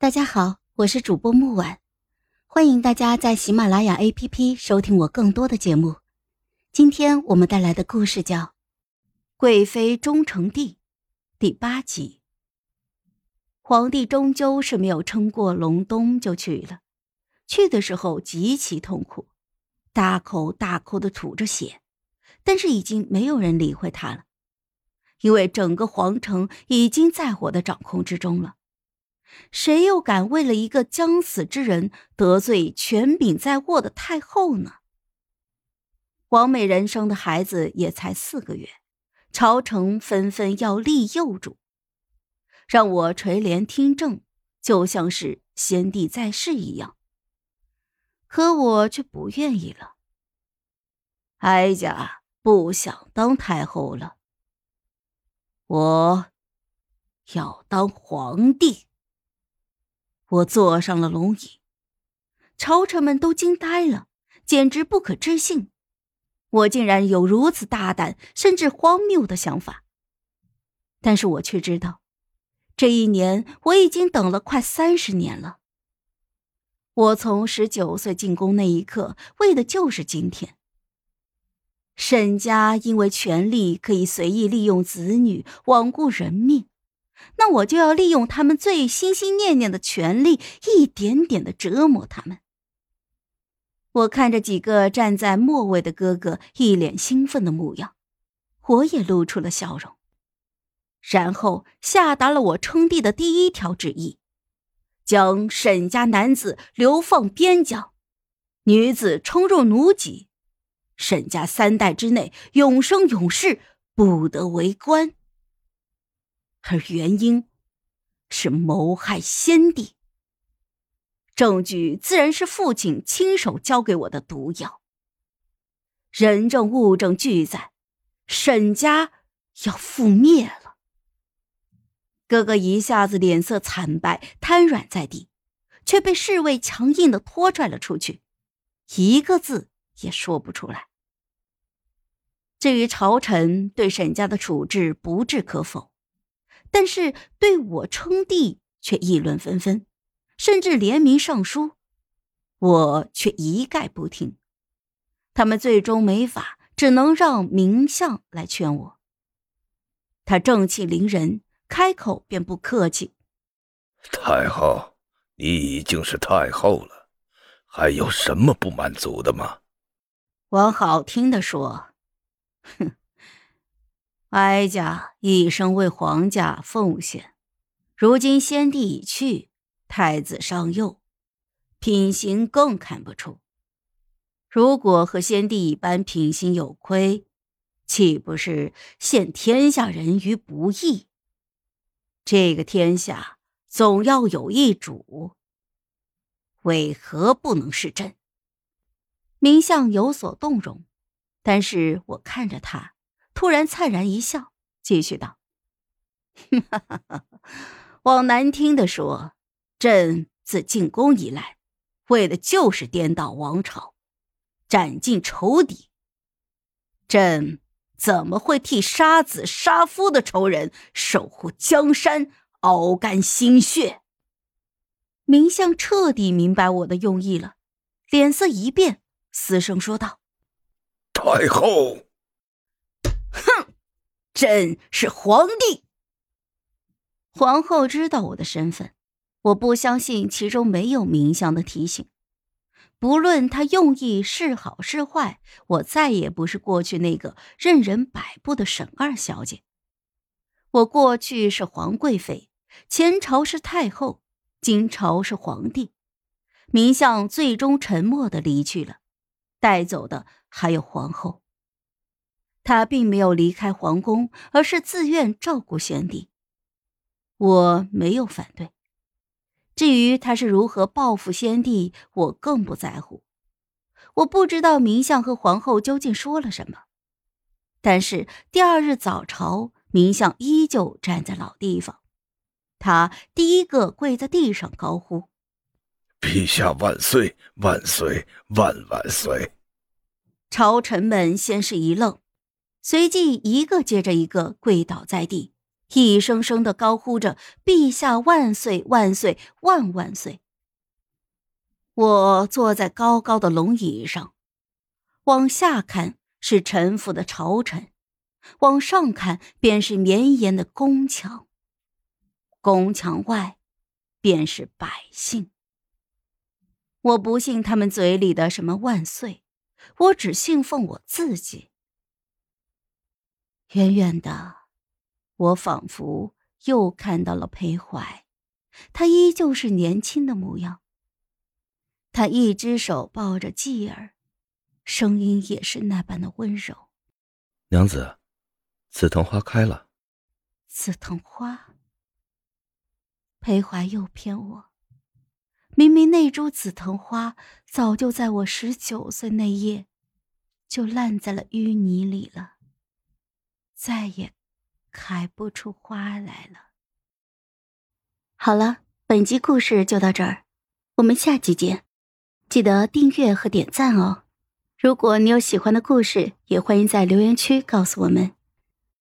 大家好，我是主播木婉，欢迎大家在喜马拉雅 APP 收听我更多的节目。今天我们带来的故事叫《贵妃终成帝》第八集。皇帝终究是没有撑过隆冬就去了，去的时候极其痛苦，大口大口的吐着血，但是已经没有人理会他了，因为整个皇城已经在我的掌控之中了。谁又敢为了一个将死之人得罪权柄在握的太后呢？王美人生的孩子也才四个月，朝臣纷纷要立幼主，让我垂帘听政，就像是先帝在世一样。可我却不愿意了。哀家不想当太后了，我要当皇帝。我坐上了龙椅，朝臣们都惊呆了，简直不可置信。我竟然有如此大胆甚至荒谬的想法。但是我却知道，这一年我已经等了快三十年了。我从十九岁进宫那一刻，为的就是今天。沈家因为权力可以随意利用子女，罔顾人命。那我就要利用他们最心心念念的权利，一点点的折磨他们。我看着几个站在末位的哥哥一脸兴奋的模样，我也露出了笑容，然后下达了我称帝的第一条旨意：将沈家男子流放边疆，女子冲入奴籍，沈家三代之内永生永世不得为官。而原因是谋害先帝，证据自然是父亲亲手交给我的毒药。人证物证俱在，沈家要覆灭了。哥哥一下子脸色惨白，瘫软在地，却被侍卫强硬的拖拽了出去，一个字也说不出来。至于朝臣对沈家的处置，不置可否。但是对我称帝却议论纷纷，甚至联名上书，我却一概不听。他们最终没法，只能让明相来劝我。他正气凌人，开口便不客气：“太后，你已经是太后了，还有什么不满足的吗？”往好听的说，哼。哀家一生为皇家奉献，如今先帝已去，太子尚幼，品行更看不出。如果和先帝一般品行有亏，岂不是陷天下人于不义？这个天下总要有一主，为何不能是朕？明相有所动容，但是我看着他。突然灿然一笑，继续道：“往难听的说，朕自进宫以来，为的就是颠倒王朝，斩尽仇敌。朕怎么会替杀子杀夫的仇人守护江山，熬干心血？”明相彻底明白我的用意了，脸色一变，嘶声说道：“太后。”朕是皇帝。皇后知道我的身份，我不相信其中没有明相的提醒。不论他用意是好是坏，我再也不是过去那个任人摆布的沈二小姐。我过去是皇贵妃，前朝是太后，今朝是皇帝。明相最终沉默的离去了，带走的还有皇后。他并没有离开皇宫，而是自愿照顾先帝。我没有反对。至于他是如何报复先帝，我更不在乎。我不知道明相和皇后究竟说了什么，但是第二日早朝，明相依旧站在老地方。他第一个跪在地上高呼：“陛下万岁！万岁！万万岁！”朝臣们先是一愣。随即，一个接着一个跪倒在地，一声声的高呼着“陛下万岁万岁万万岁”。我坐在高高的龙椅上，往下看是臣服的朝臣，往上看便是绵延的宫墙。宫墙外，便是百姓。我不信他们嘴里的什么万岁，我只信奉我自己。远远的，我仿佛又看到了裴怀，他依旧是年轻的模样。他一只手抱着继儿，声音也是那般的温柔。娘子，紫藤花开了。紫藤花。裴怀又骗我，明明那株紫藤花早就在我十九岁那夜就烂在了淤泥里了，再也开不出花来了。好了，本集故事就到这儿，我们下集见，记得订阅和点赞哦。如果你有喜欢的故事，也欢迎在留言区告诉我们。